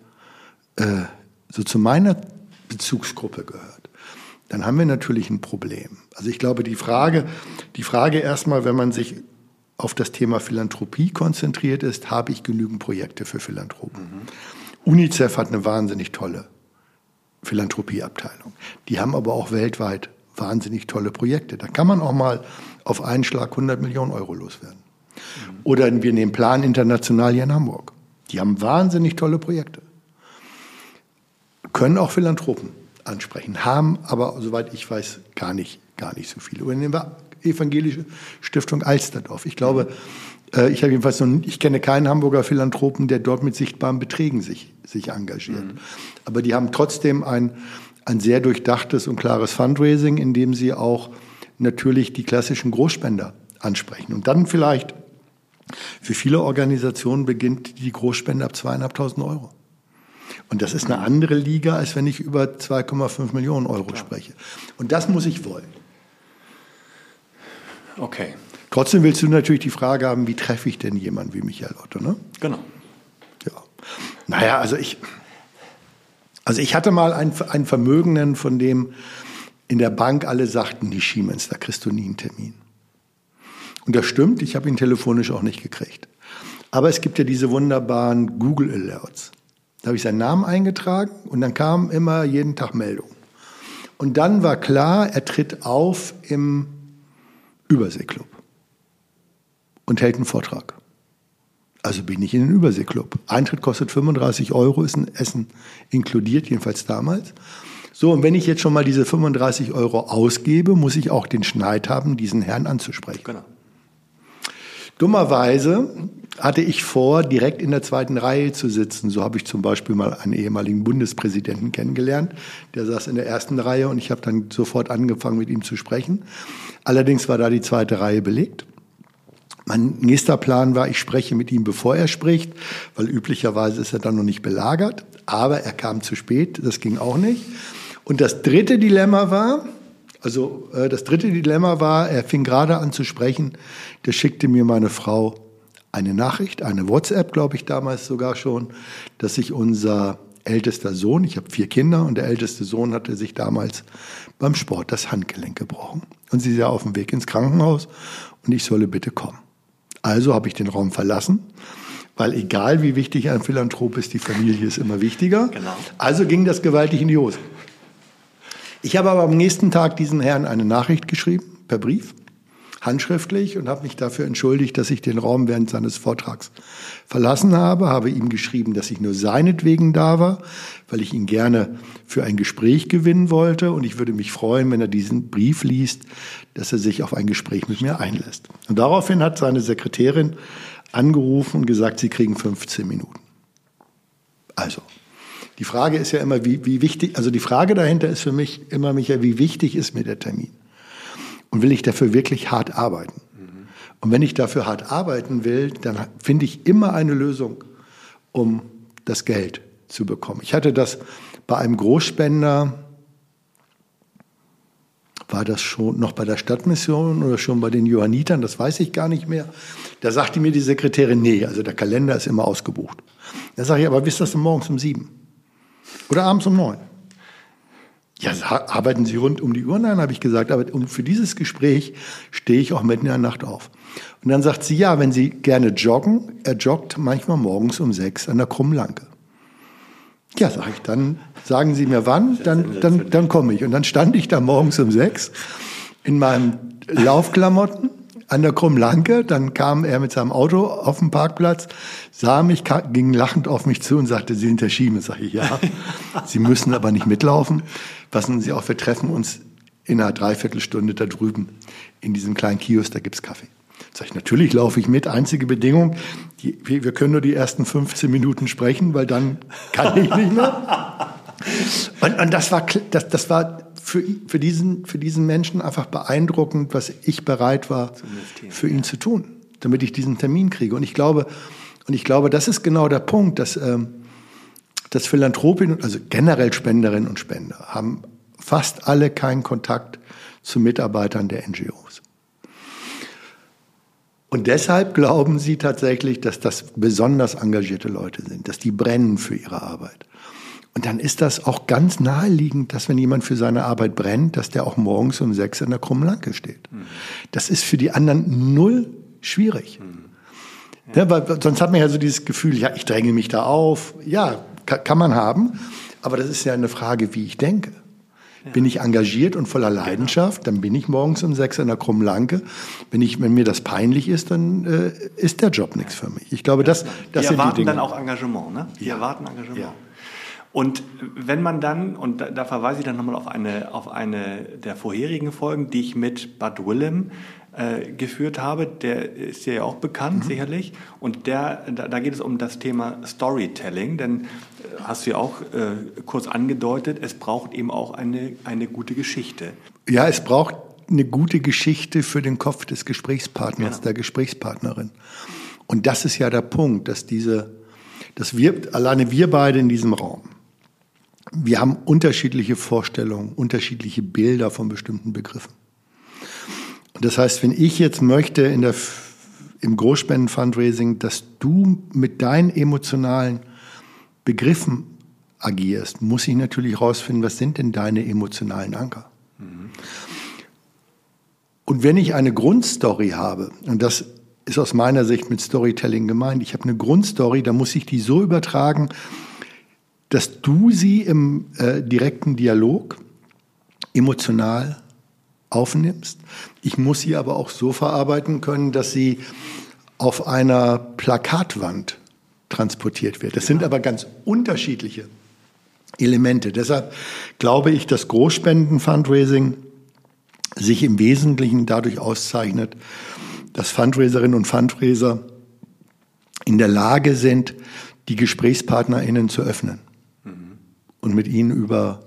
äh, so zu meiner Bezugsgruppe gehört, dann haben wir natürlich ein Problem. Also ich glaube, die Frage, die Frage erstmal, wenn man sich auf das Thema Philanthropie konzentriert ist, habe ich genügend Projekte für Philanthropen? Mhm. UNICEF hat eine wahnsinnig tolle Philanthropieabteilung. Die haben aber auch weltweit wahnsinnig tolle Projekte. Da kann man auch mal auf einen Schlag 100 Millionen Euro loswerden. Mhm. Oder wir nehmen Plan International hier in Hamburg. Die haben wahnsinnig tolle Projekte. Können auch Philanthropen ansprechen, haben aber, soweit ich weiß, gar nicht, gar nicht so viele. Oder nehmen wir Evangelische Stiftung Alsterdorf. Ich glaube, äh, ich habe jedenfalls noch, ich kenne keinen Hamburger Philanthropen, der dort mit sichtbaren Beträgen sich, sich engagiert. Mhm. Aber die haben trotzdem ein, ein sehr durchdachtes und klares Fundraising, in dem sie auch natürlich die klassischen Großspender ansprechen. Und dann vielleicht für viele Organisationen beginnt die Großspende ab zweieinhalbtausend Euro. Und das ist eine andere Liga, als wenn ich über 2,5 Millionen Euro spreche. Und das muss ich wollen. Okay. Trotzdem willst du natürlich die Frage haben, wie treffe ich denn jemanden wie Michael Otto, ne? Genau. Ja. Naja, also ich, also ich hatte mal einen, einen Vermögenden, von dem in der Bank alle sagten, die Siemens, da kriegst du nie einen Termin. Und das stimmt, ich habe ihn telefonisch auch nicht gekriegt. Aber es gibt ja diese wunderbaren Google Alerts. Da habe ich seinen Namen eingetragen und dann kam immer jeden Tag Meldung. Und dann war klar, er tritt auf im Überseeklub und hält einen Vortrag. Also bin ich in den Überseeklub. Eintritt kostet 35 Euro, ist ein Essen inkludiert, jedenfalls damals. So, und wenn ich jetzt schon mal diese 35 Euro ausgebe, muss ich auch den Schneid haben, diesen Herrn anzusprechen. Genau. Dummerweise hatte ich vor, direkt in der zweiten Reihe zu sitzen. So habe ich zum Beispiel mal einen ehemaligen Bundespräsidenten kennengelernt. Der saß in der ersten Reihe und ich habe dann sofort angefangen, mit ihm zu sprechen. Allerdings war da die zweite Reihe belegt. Mein nächster Plan war, ich spreche mit ihm, bevor er spricht, weil üblicherweise ist er dann noch nicht belagert. Aber er kam zu spät, das ging auch nicht. Und das dritte Dilemma war, also äh, das dritte Dilemma war, er fing gerade an zu sprechen, da schickte mir meine Frau eine Nachricht, eine WhatsApp, glaube ich damals sogar schon, dass sich unser ältester Sohn, ich habe vier Kinder und der älteste Sohn hatte sich damals beim Sport das Handgelenk gebrochen. Und sie sei auf dem Weg ins Krankenhaus und ich solle bitte kommen. Also habe ich den Raum verlassen, weil egal wie wichtig ein Philanthrop ist, die Familie ist immer wichtiger. Genau. Also ging das gewaltig in die Hose. Ich habe aber am nächsten Tag diesen Herrn eine Nachricht geschrieben, per Brief. Handschriftlich und habe mich dafür entschuldigt, dass ich den Raum während seines Vortrags verlassen habe, habe ihm geschrieben, dass ich nur seinetwegen da war, weil ich ihn gerne für ein Gespräch gewinnen wollte und ich würde mich freuen, wenn er diesen Brief liest, dass er sich auf ein Gespräch mit mir einlässt. Und daraufhin hat seine Sekretärin angerufen und gesagt, sie kriegen 15 Minuten. Also, die Frage ist ja immer, wie, wie wichtig, also die Frage dahinter ist für mich immer, Michael, wie wichtig ist mir der Termin? Und will ich dafür wirklich hart arbeiten? Mhm. Und wenn ich dafür hart arbeiten will, dann finde ich immer eine Lösung, um das Geld zu bekommen. Ich hatte das bei einem Großspender, war das schon noch bei der Stadtmission oder schon bei den Johannitern, das weiß ich gar nicht mehr. Da sagte mir die Sekretärin, nee, also der Kalender ist immer ausgebucht. Da sage ich, aber wisst das denn morgens um sieben? Oder abends um neun. Ja, arbeiten Sie rund um die Uhr? Nein, habe ich gesagt, aber für dieses Gespräch stehe ich auch mitten in der Nacht auf. Und dann sagt sie, ja, wenn Sie gerne joggen, er joggt manchmal morgens um sechs an der Krummlanke. Ja, sage ich, dann sagen Sie mir wann, dann, dann, dann komme ich. Und dann stand ich da morgens um sechs in meinen Laufklamotten an der Krummlanke. Dann kam er mit seinem Auto auf den Parkplatz, sah mich, ging lachend auf mich zu und sagte, Sie sind der Schieme. Sag ich, ja. Sie müssen aber nicht mitlaufen. Passen Sie auf, wir treffen uns in einer Dreiviertelstunde da drüben in diesem kleinen Kiosk, da gibt's Kaffee. Sag ich, natürlich laufe ich mit. Einzige Bedingung, die, wir können nur die ersten 15 Minuten sprechen, weil dann kann ich nicht mehr. Und, und das war, das, das war für, für, diesen, für diesen Menschen einfach beeindruckend, was ich bereit war, für ihn zu tun, damit ich diesen Termin kriege. Und ich glaube, und ich glaube, das ist genau der Punkt, dass, ähm, dass Philanthropinnen, also generell Spenderinnen und Spender, haben fast alle keinen Kontakt zu Mitarbeitern der NGOs. Und deshalb glauben sie tatsächlich, dass das besonders engagierte Leute sind, dass die brennen für ihre Arbeit. Und dann ist das auch ganz naheliegend, dass wenn jemand für seine Arbeit brennt, dass der auch morgens um sechs in der Krummenlanke steht. Mhm. Das ist für die anderen null schwierig. Mhm. Ja. Ja, weil sonst hat man ja so dieses Gefühl, ja, ich dränge mich da auf. Ja, kann man haben. Aber das ist ja eine Frage, wie ich denke. Ja. Bin ich engagiert und voller genau. Leidenschaft, dann bin ich morgens um sechs in der Krummlanke. Wenn, ich, wenn mir das peinlich ist, dann äh, ist der Job nichts für mich. Ich glaube, das, das Wir erwarten dann auch Engagement, ne? Wir erwarten Engagement. Ja. Und wenn man dann, und da, da verweise ich dann nochmal auf eine, auf eine der vorherigen Folgen, die ich mit Bud Willem äh, geführt habe, der ist ja auch bekannt, mhm. sicherlich. Und der, da, da, geht es um das Thema Storytelling, denn äh, hast du ja auch äh, kurz angedeutet, es braucht eben auch eine, eine gute Geschichte. Ja, es braucht eine gute Geschichte für den Kopf des Gesprächspartners, genau. der Gesprächspartnerin. Und das ist ja der Punkt, dass diese, dass wir, alleine wir beide in diesem Raum, wir haben unterschiedliche Vorstellungen, unterschiedliche Bilder von bestimmten Begriffen. Das heißt, wenn ich jetzt möchte in der, im Großspenden-Fundraising, dass du mit deinen emotionalen Begriffen agierst, muss ich natürlich herausfinden, was sind denn deine emotionalen Anker? Mhm. Und wenn ich eine Grundstory habe, und das ist aus meiner Sicht mit Storytelling gemeint, ich habe eine Grundstory, da muss ich die so übertragen, dass du sie im äh, direkten Dialog emotional aufnimmst. Ich muss sie aber auch so verarbeiten können, dass sie auf einer Plakatwand transportiert wird. Das sind aber ganz unterschiedliche Elemente. Deshalb glaube ich, dass Großspenden-Fundraising sich im Wesentlichen dadurch auszeichnet, dass Fundraiserinnen und Fundraiser in der Lage sind, die GesprächspartnerInnen zu öffnen und mit ihnen über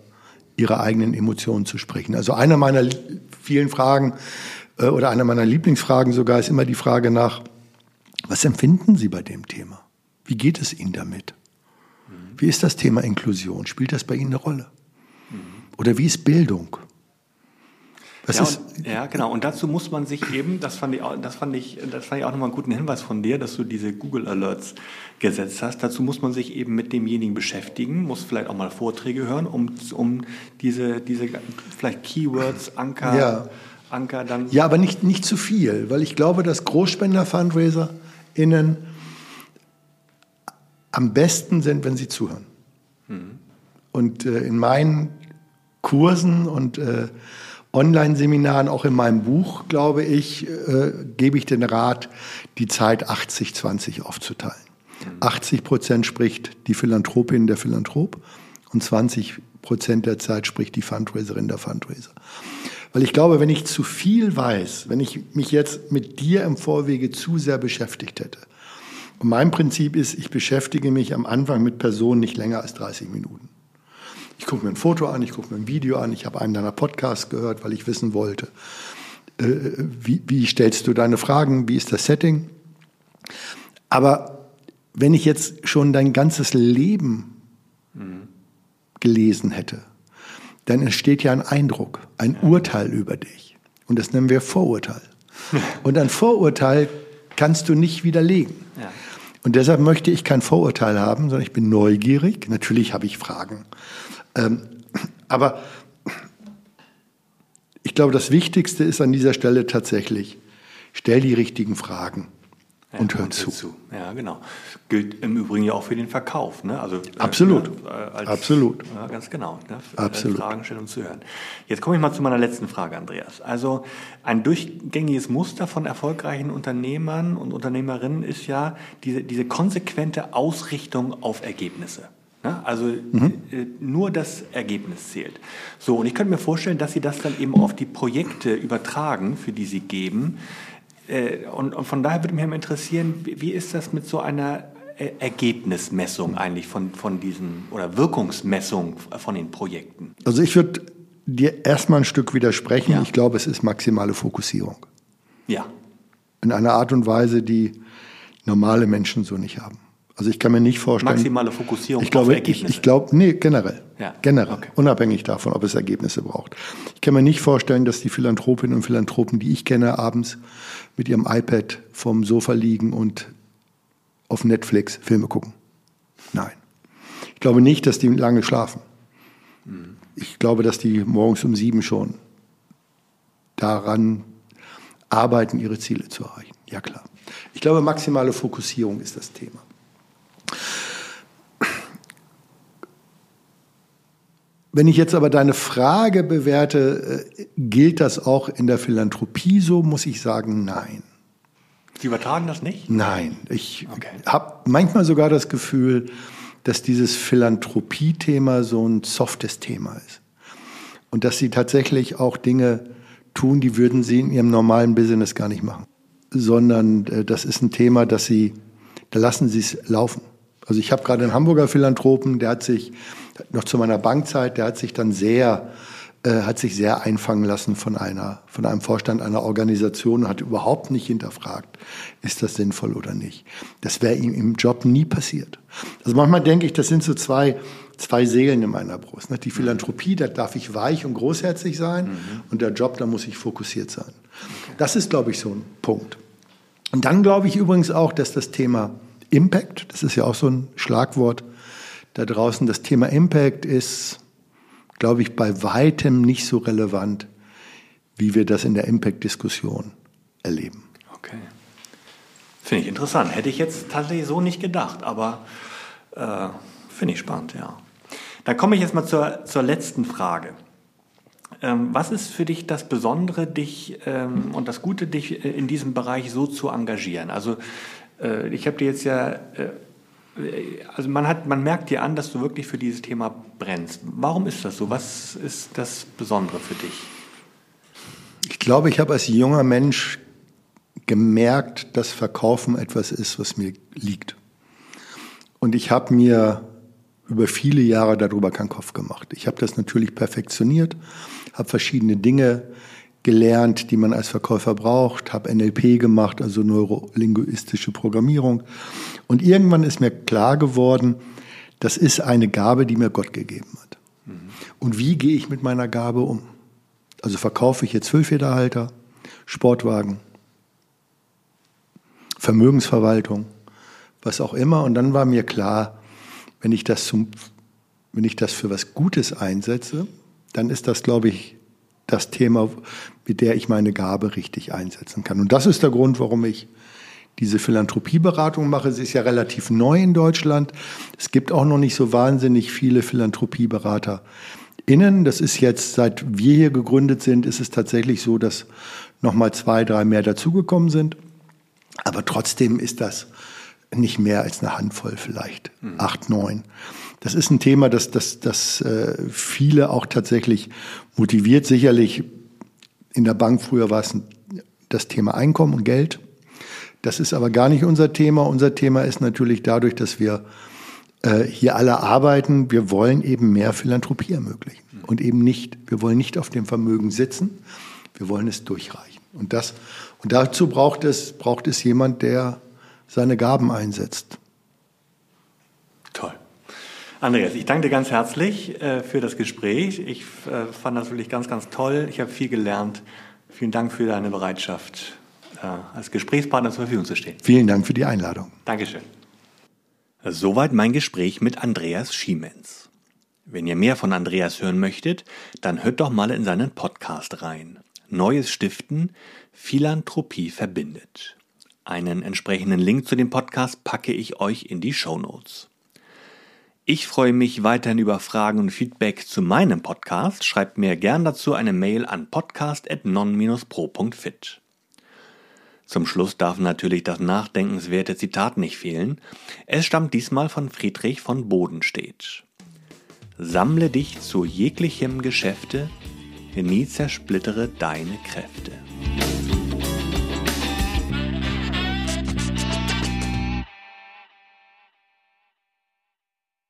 ihre eigenen Emotionen zu sprechen. Also eine meiner vielen Fragen äh, oder eine meiner Lieblingsfragen sogar ist immer die Frage nach, was empfinden Sie bei dem Thema? Wie geht es Ihnen damit? Wie ist das Thema Inklusion? Spielt das bei Ihnen eine Rolle? Oder wie ist Bildung? Was ja, ist, und, ja, genau. Und dazu muss man sich eben, das fand ich, das fand ich, das fand ich auch nochmal einen guten Hinweis von dir, dass du diese Google Alerts gesetzt hast. Dazu muss man sich eben mit demjenigen beschäftigen, muss vielleicht auch mal Vorträge hören, um, um diese, diese vielleicht Keywords, Anker, ja. Anker dann. Ja, aber nicht, nicht zu viel, weil ich glaube, dass Großspender-FundraiserInnen am besten sind, wenn sie zuhören. Mhm. Und äh, in meinen Kursen und äh, Online-Seminaren, auch in meinem Buch, glaube ich, äh, gebe ich den Rat, die Zeit 80-20 aufzuteilen. 80 Prozent spricht die Philanthropin, der Philanthrop und 20 Prozent der Zeit spricht die Fundraiserin, der Fundraiser. Weil ich glaube, wenn ich zu viel weiß, wenn ich mich jetzt mit dir im Vorwege zu sehr beschäftigt hätte, und mein Prinzip ist, ich beschäftige mich am Anfang mit Personen nicht länger als 30 Minuten. Ich gucke mir ein Foto an, ich gucke mir ein Video an, ich habe einen deiner Podcasts gehört, weil ich wissen wollte, äh, wie, wie stellst du deine Fragen, wie ist das Setting. Aber wenn ich jetzt schon dein ganzes Leben mhm. gelesen hätte, dann entsteht ja ein Eindruck, ein ja. Urteil über dich. Und das nennen wir Vorurteil. Und ein Vorurteil kannst du nicht widerlegen. Ja. Und deshalb möchte ich kein Vorurteil haben, sondern ich bin neugierig. Natürlich habe ich Fragen. Ähm, aber ich glaube, das Wichtigste ist an dieser Stelle tatsächlich, stell die richtigen Fragen ja, und hör zu. zu. Ja, genau. Gilt im Übrigen ja auch für den Verkauf. Ne? Also, Absolut. Äh, als, Absolut. Ja, ganz genau. Ne? Absolut. Fragen stellen und zu hören. Jetzt komme ich mal zu meiner letzten Frage, Andreas. Also ein durchgängiges Muster von erfolgreichen Unternehmern und Unternehmerinnen ist ja diese, diese konsequente Ausrichtung auf Ergebnisse. Ne? Also mhm. Äh, nur das Ergebnis zählt. So, und ich könnte mir vorstellen, dass Sie das dann eben auf die Projekte übertragen, für die Sie geben. Äh, und, und von daher würde mich interessieren, wie ist das mit so einer äh, Ergebnismessung eigentlich von, von diesen oder Wirkungsmessung von den Projekten? Also ich würde dir erstmal ein Stück widersprechen. Ja. Ich glaube, es ist maximale Fokussierung. Ja. In einer Art und Weise, die normale Menschen so nicht haben. Also ich kann mir nicht vorstellen. Maximale Fokussierung ich glaube, auf Ergebnisse. Ich, ich glaube, nee, generell. Ja. Generell. Okay. Unabhängig davon, ob es Ergebnisse braucht. Ich kann mir nicht vorstellen, dass die Philanthropinnen und Philanthropen, die ich kenne, abends mit ihrem iPad vorm Sofa liegen und auf Netflix Filme gucken. Nein. Ich glaube nicht, dass die lange schlafen. Mhm. Ich glaube, dass die morgens um sieben schon daran arbeiten, ihre Ziele zu erreichen. Ja klar. Ich glaube, maximale Fokussierung ist das Thema. Wenn ich jetzt aber deine Frage bewerte, äh, gilt das auch in der Philanthropie so, muss ich sagen, nein. Sie übertragen das nicht? Nein. Ich okay. habe manchmal sogar das Gefühl, dass dieses Philanthropie-Thema so ein softes Thema ist. Und dass sie tatsächlich auch Dinge tun, die würden sie in ihrem normalen Business gar nicht machen. Sondern äh, das ist ein Thema, dass sie, da lassen sie es laufen. Also ich habe gerade einen Hamburger Philanthropen, der hat sich noch zu meiner Bankzeit, der hat sich dann sehr äh, hat sich sehr einfangen lassen von einer von einem Vorstand einer Organisation und hat überhaupt nicht hinterfragt, ist das sinnvoll oder nicht. Das wäre ihm im Job nie passiert. Also manchmal denke ich, das sind so zwei zwei Seelen in meiner Brust. Die Philanthropie, da darf ich weich und großherzig sein mhm. und der Job, da muss ich fokussiert sein. Das ist, glaube ich, so ein Punkt. Und dann glaube ich übrigens auch, dass das Thema Impact, das ist ja auch so ein Schlagwort da draußen, das Thema Impact ist, glaube ich, bei weitem nicht so relevant, wie wir das in der Impact-Diskussion erleben. Okay. Finde ich interessant. Hätte ich jetzt tatsächlich so nicht gedacht, aber äh, finde ich spannend, ja. Dann komme ich jetzt mal zur, zur letzten Frage. Ähm, was ist für dich das Besondere, dich ähm, und das Gute, dich äh, in diesem Bereich so zu engagieren? Also äh, ich habe dir jetzt ja, äh, also man, hat, man merkt dir an, dass du wirklich für dieses Thema brennst. Warum ist das so? Was ist das Besondere für dich? Ich glaube, ich habe als junger Mensch gemerkt, dass Verkaufen etwas ist, was mir liegt. Und ich habe mir über viele Jahre darüber keinen Kopf gemacht. Ich habe das natürlich perfektioniert, habe verschiedene Dinge gelernt, die man als Verkäufer braucht, habe NLP gemacht, also neurolinguistische Programmierung. Und irgendwann ist mir klar geworden, das ist eine Gabe, die mir Gott gegeben hat. Mhm. Und wie gehe ich mit meiner Gabe um? Also verkaufe ich jetzt Füllfederhalter, Sportwagen, Vermögensverwaltung, was auch immer. Und dann war mir klar, wenn ich das zum, wenn ich das für was Gutes einsetze, dann ist das, glaube ich, das Thema, mit der ich meine Gabe richtig einsetzen kann. Und das ist der Grund, warum ich diese Philanthropieberatung mache. Sie ist ja relativ neu in Deutschland. Es gibt auch noch nicht so wahnsinnig viele Philanthropieberater innen. Das ist jetzt, seit wir hier gegründet sind, ist es tatsächlich so, dass nochmal zwei, drei mehr dazugekommen sind. Aber trotzdem ist das nicht mehr als eine Handvoll vielleicht, mhm. acht, neun. Das ist ein Thema, das, das, das äh, viele auch tatsächlich motiviert. Sicherlich in der Bank früher war es das Thema Einkommen und Geld. Das ist aber gar nicht unser Thema. Unser Thema ist natürlich dadurch, dass wir äh, hier alle arbeiten, wir wollen eben mehr Philanthropie ermöglichen. Und eben nicht, wir wollen nicht auf dem Vermögen sitzen, wir wollen es durchreichen. Und, das, und dazu braucht es, braucht es jemand, der seine Gaben einsetzt. Andreas, ich danke dir ganz herzlich äh, für das Gespräch. Ich äh, fand das wirklich ganz, ganz toll. Ich habe viel gelernt. Vielen Dank für deine Bereitschaft, äh, als Gesprächspartner zur Verfügung zu stehen. Vielen Dank für die Einladung. Dankeschön. Soweit mein Gespräch mit Andreas Schiemens. Wenn ihr mehr von Andreas hören möchtet, dann hört doch mal in seinen Podcast rein. Neues Stiften, Philanthropie verbindet. Einen entsprechenden Link zu dem Podcast packe ich euch in die Show Notes. Ich freue mich weiterhin über Fragen und Feedback zu meinem Podcast. Schreibt mir gern dazu eine Mail an podcast.non-pro.fit. Zum Schluss darf natürlich das nachdenkenswerte Zitat nicht fehlen. Es stammt diesmal von Friedrich von Bodenstedt. Sammle dich zu jeglichem Geschäfte, nie zersplittere deine Kräfte.